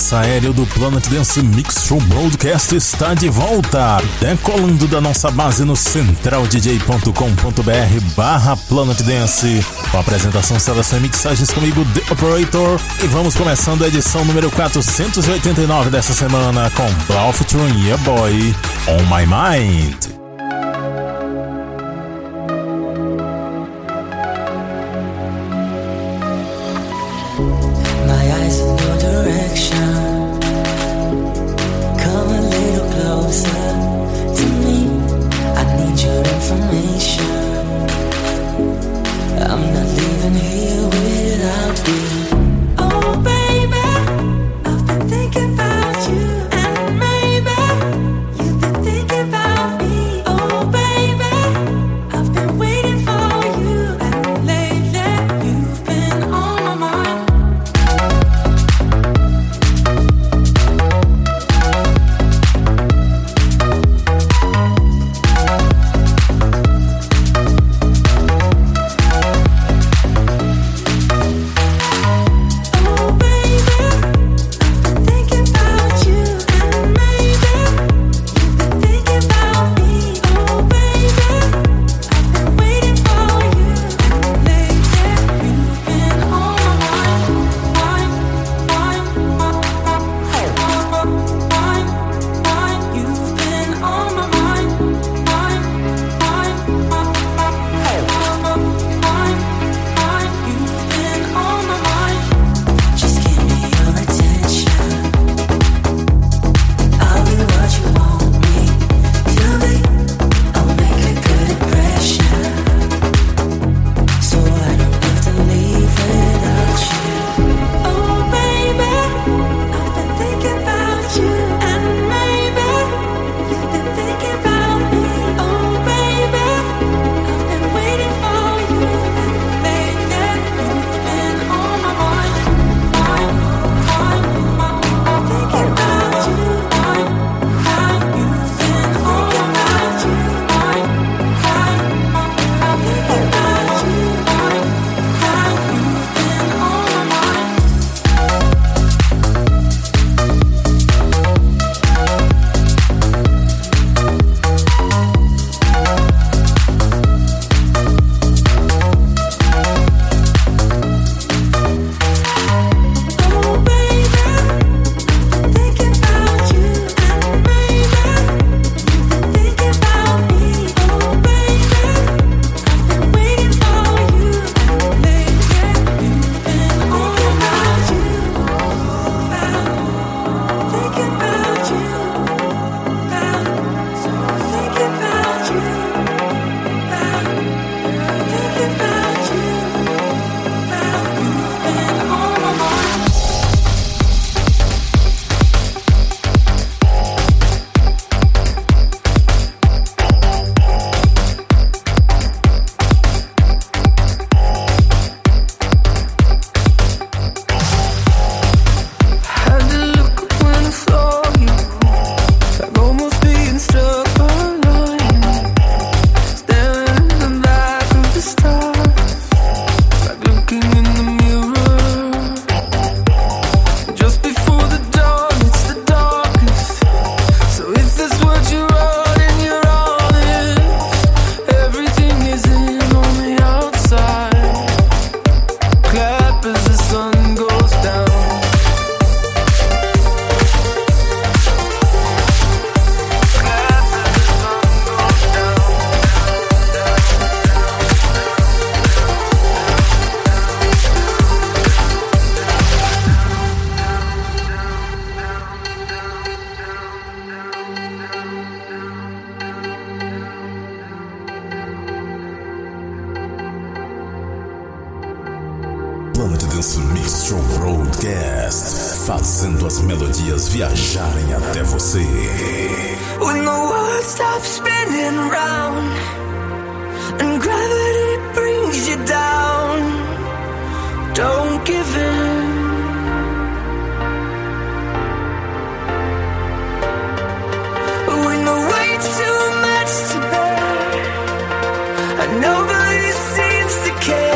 Caça Aéreo do Planet Dance Mix Show Broadcast está de volta, decolando da nossa base no centraldj.com.br barra Planet Dance, com apresentação, seleção e mixagens comigo, The Operator, e vamos começando a edição número 489 dessa semana com Blau featuring Yeah Boy, On My Mind. Fazendo as melodias viajarem até você. When the world stops spinning round and gravity brings you down, don't give in. When the weight's too much to bear and nobody seems to care,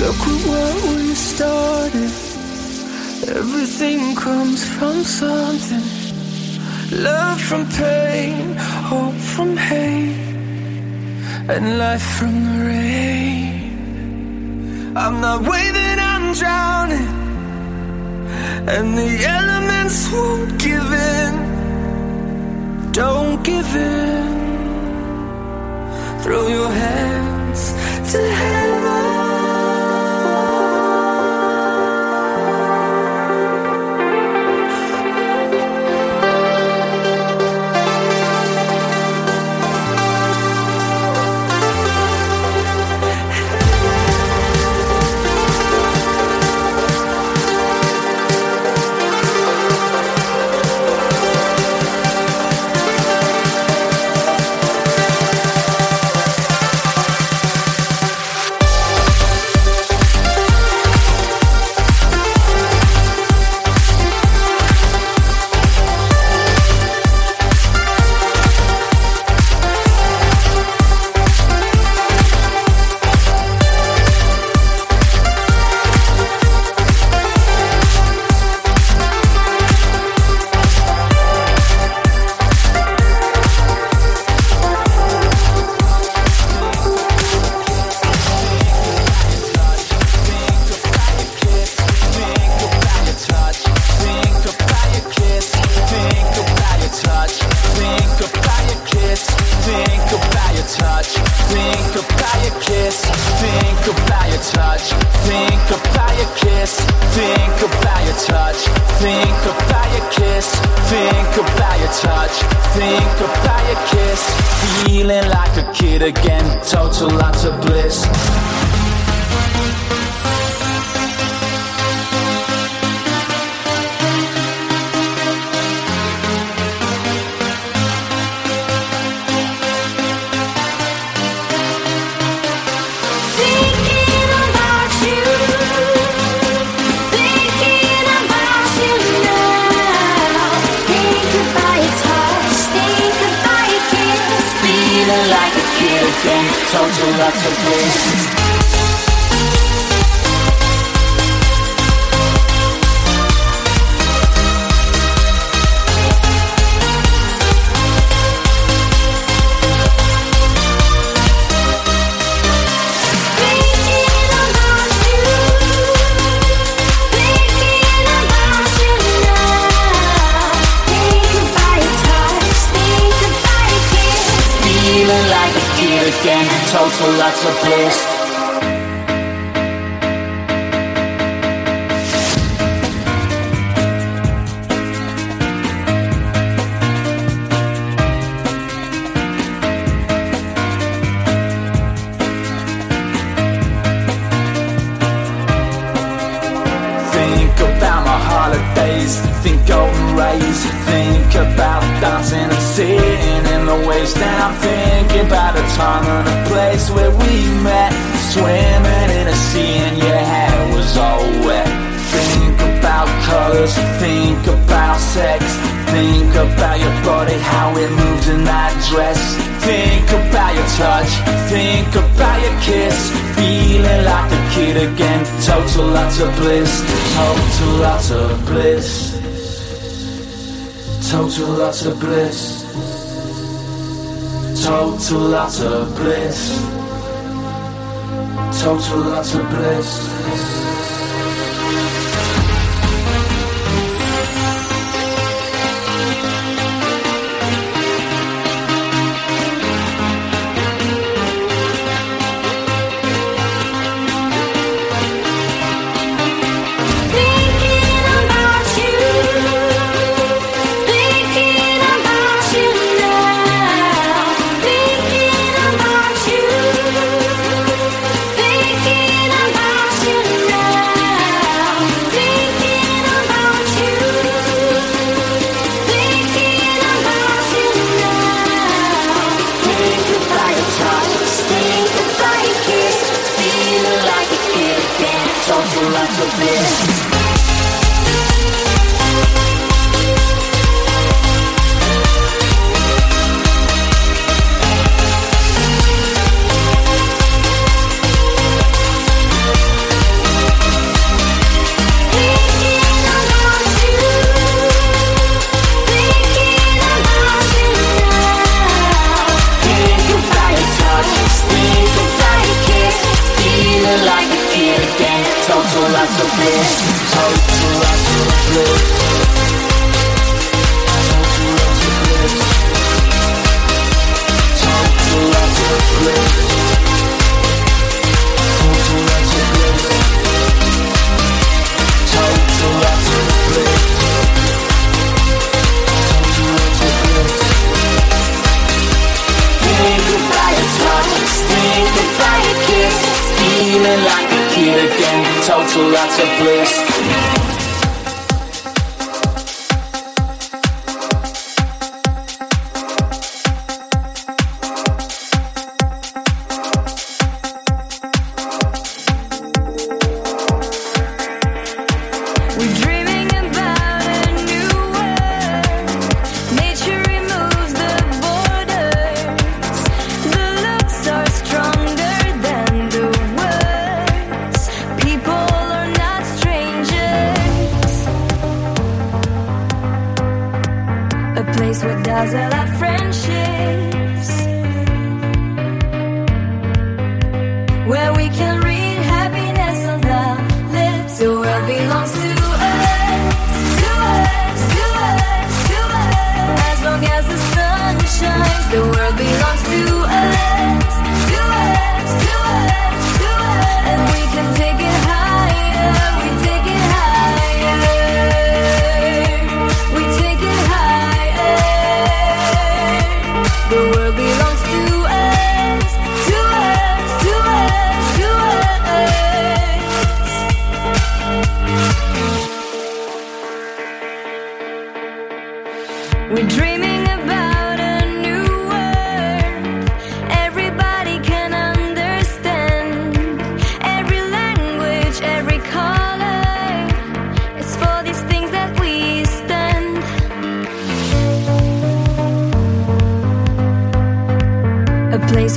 Look at what we started. Everything comes from something. Love from pain, hope from hate, and life from the rain. I'm not waving, I'm drowning, and the elements won't give in. Don't give in. Throw your hands to heaven. about your touch, think about your kiss, think about your touch, think about your kiss. Feeling like a kid again, total lots of bliss. Total lots of bliss. Total lots of bliss. A time and a place where we met. Swimming in a sea and your hair was all wet. Think about colors, think about sex. Think about your body, how it moves in that dress. Think about your touch, think about your kiss. Feeling like a kid again, total lots of bliss. Total lots of bliss. Total lots of bliss total utter bliss. Total utter bliss. a place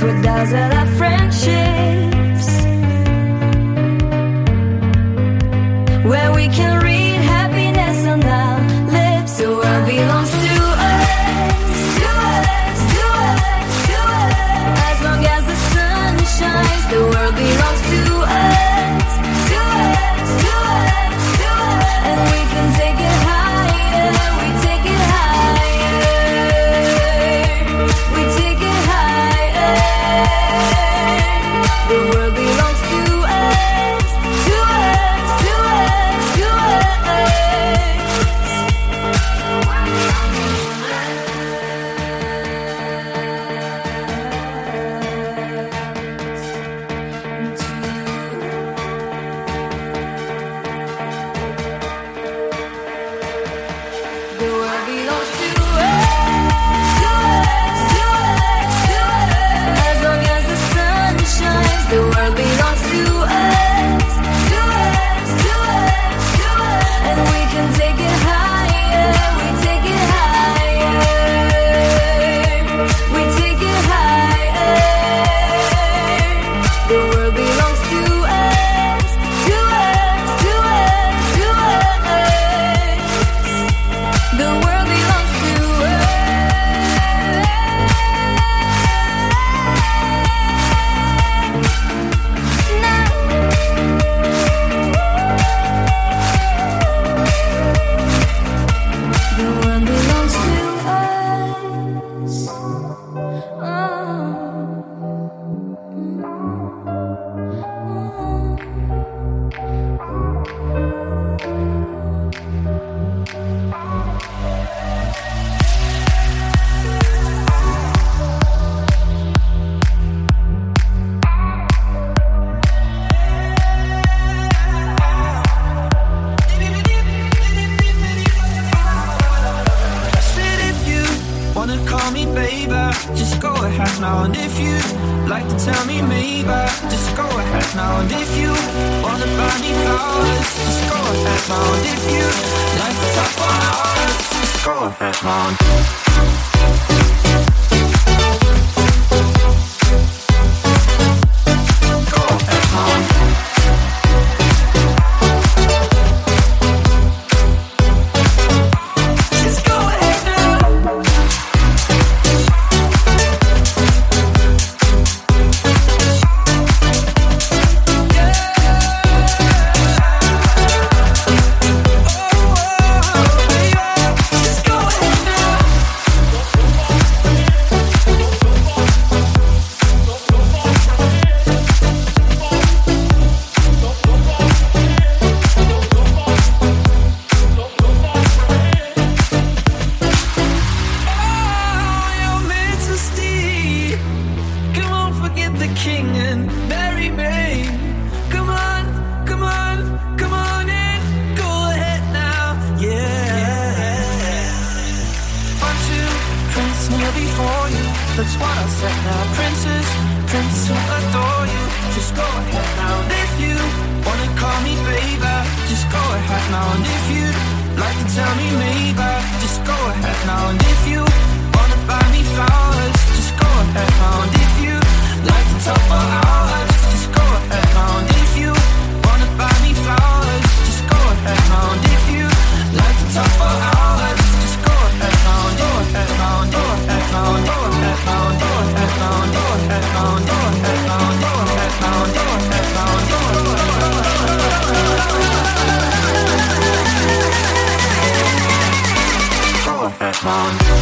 with us at our friendship. for you. That's what I said now. Princess, prince who adore you. Just go ahead now. And if you wanna call me baby, just go ahead now. And if you like to tell me maybe, just go ahead now. And if you wanna buy me flowers, just go ahead now. And if you like to talk for hours, just go ahead now. phone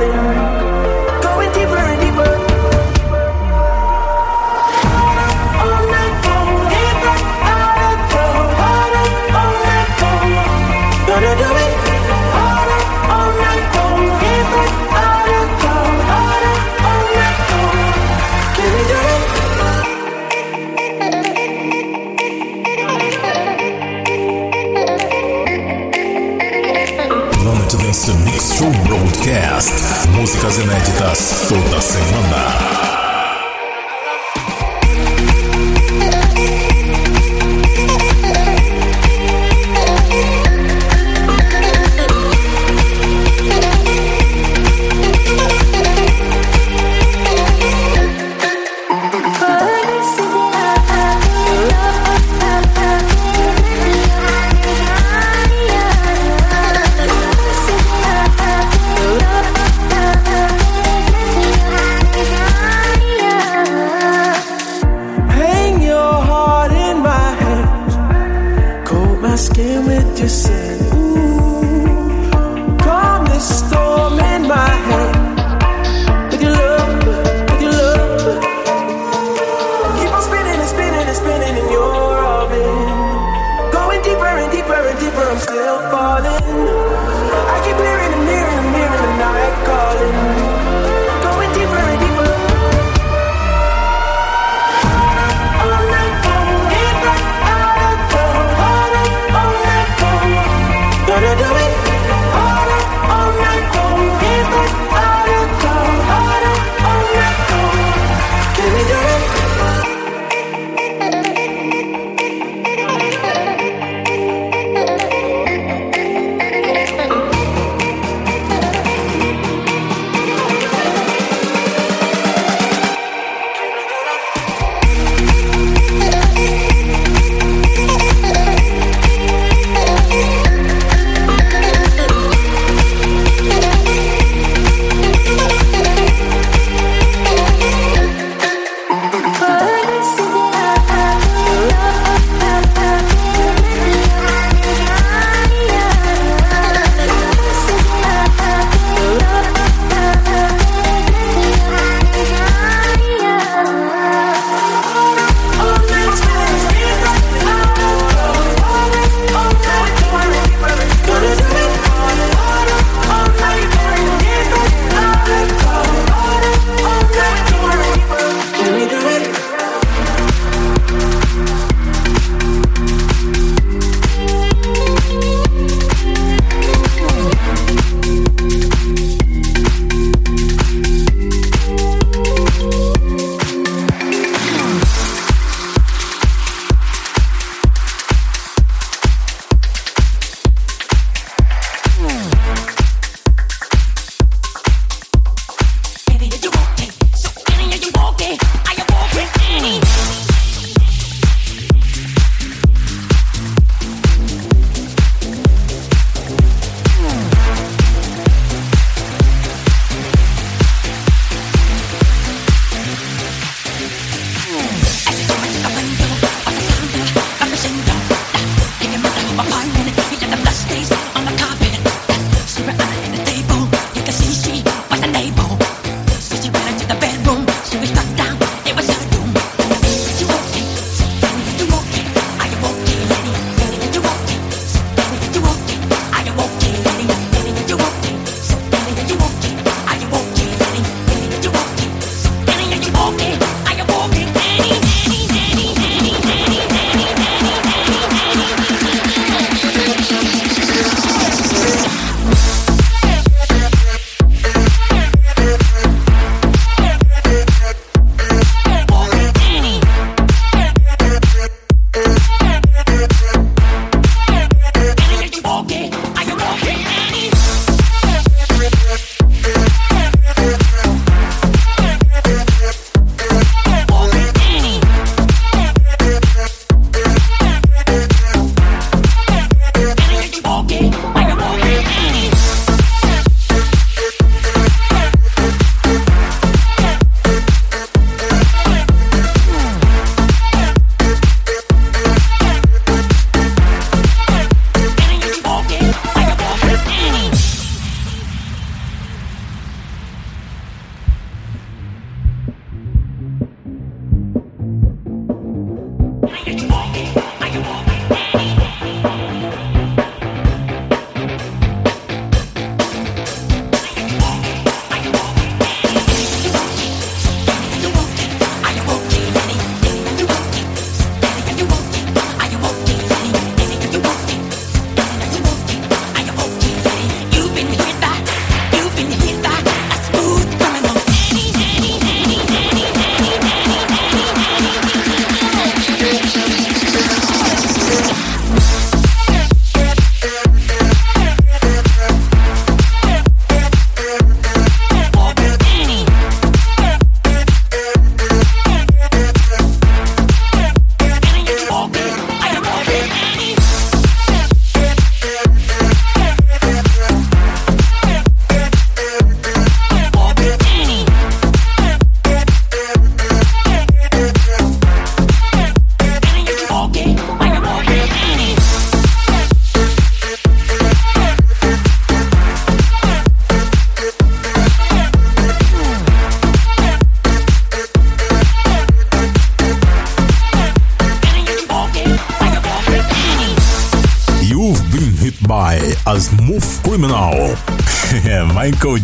Hallelujah. Podcast. Músicas inéditas toda semana.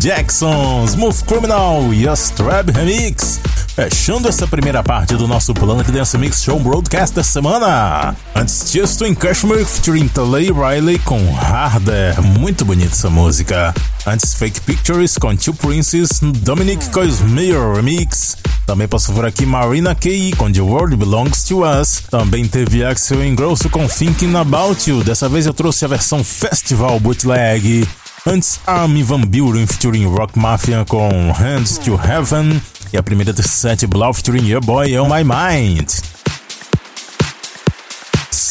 Michael Jackson, Smooth Criminal e a Strab Remix. Fechando essa primeira parte do nosso Planet Dance Mix Show Broadcast da semana. Antes disso, em Cashmere featuring Talay Riley com Harder. Muito bonita essa música. Antes, Fake Pictures com Two Princes, Dominic Cosmere Remix. Também posso ver aqui Marina Kaye com The World Belongs to Us. Também teve Axel Ingrosso com Thinking About You. Dessa vez eu trouxe a versão Festival Bootleg. Antes, Armin Van Buren featuring Rock Mafia com Hands to Heaven. E a primeira de sete, Blau featuring Your Boy On My Mind.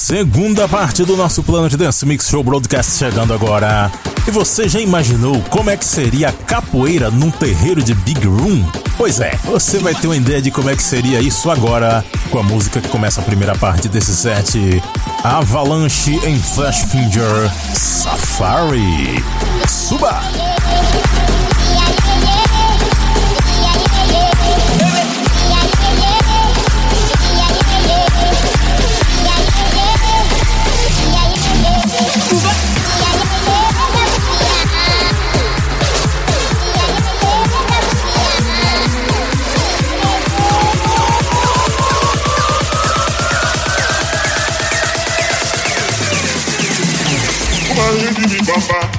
Segunda parte do nosso Planet Dance Mix Show Broadcast chegando agora. E você já imaginou como é que seria a capoeira num terreiro de Big Room? Pois é, você vai ter uma ideia de como é que seria isso agora com a música que começa a primeira parte desse set. Avalanche em Flash Finger Safari. Suba! bumper.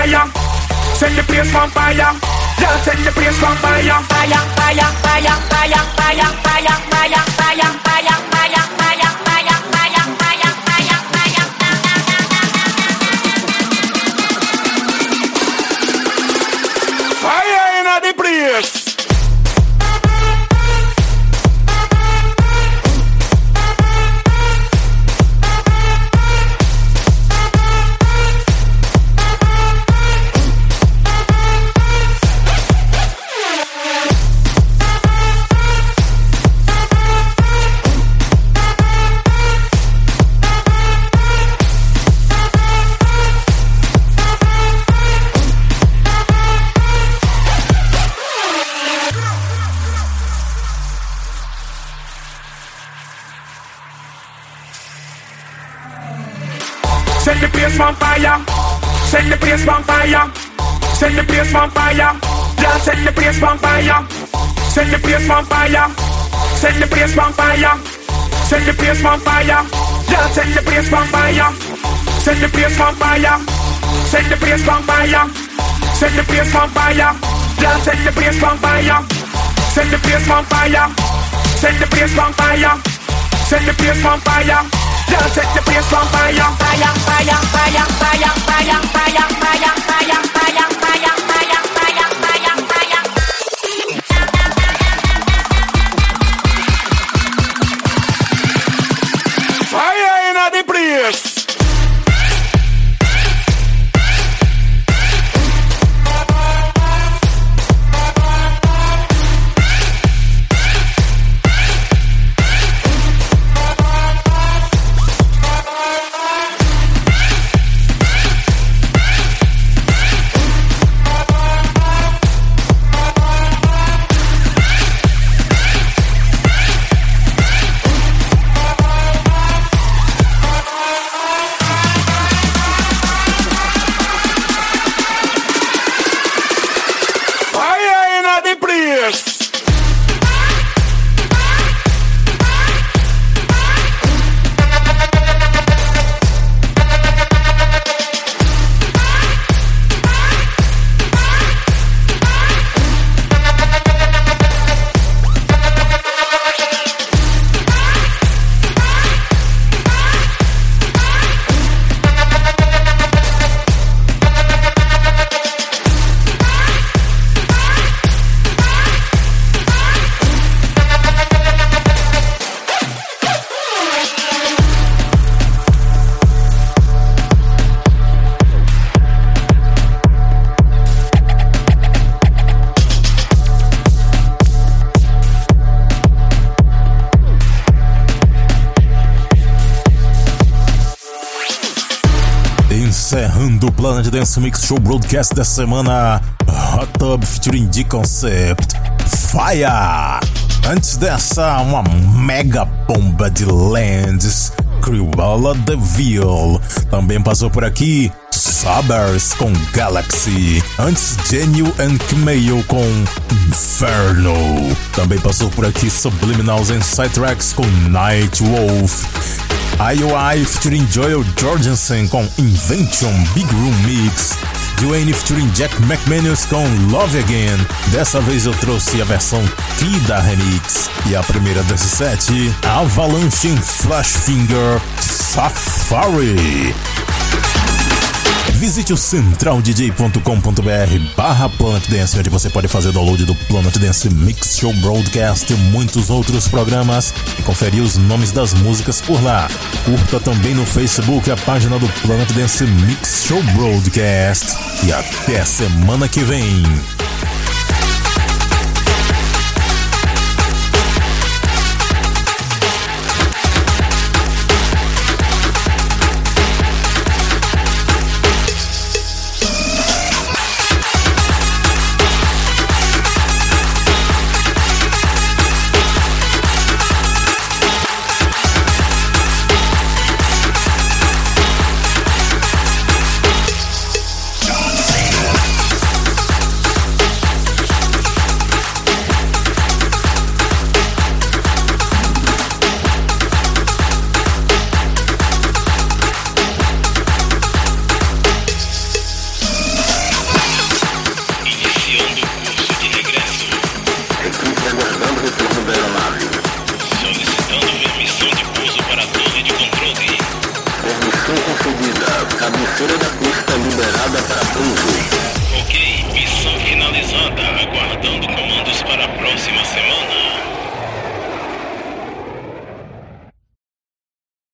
Fire. Set the place on fire. Yeah, set the place on fire. Fire, fire, fire, fire, fire, fire, fire, fire, fire, fire, fire, fire, fire, fire, fire, fire. Fire in the place. Place on fire. Set the place on fire. Yeah, set the place on fire. Set the place on fire. Set the place on fire. Set the place on fire. Yeah, set the place on fire. Set the place on fire. Set the place on fire. Set the place on fire. Yeah, set the place on fire. Set the place on fire. Set the place on fire. Set the place on fire. Yeah, set the place on fire, fire, fire, fire, fire, fire, fire, fire, fire, fire, fire, Dance Mix Show Broadcast da semana, Hot Tub featuring D-Concept, Fire! Antes dessa, uma mega bomba de Lands, Cruella Deville. Também passou por aqui Sabers com Galaxy. Antes, Genio and Kmeio com Inferno. Também passou por aqui Subliminals and Sidetracks com Night Wolf. IOI featuring Joel Jorgensen com Invention Big Room Mix. Dwayne featuring Jack McManus com Love Again. Dessa vez eu trouxe a versão Kida Remix. E a primeira desse set, Avalanche em Flash Finger Safari. Visite o centraldj.com.br barra Planet Dance, onde você pode fazer download do Planet Dance Mix Show Broadcast e muitos outros programas e conferir os nomes das músicas por lá. Curta também no Facebook a página do Planet Dance Mix Show Broadcast. E até semana que vem.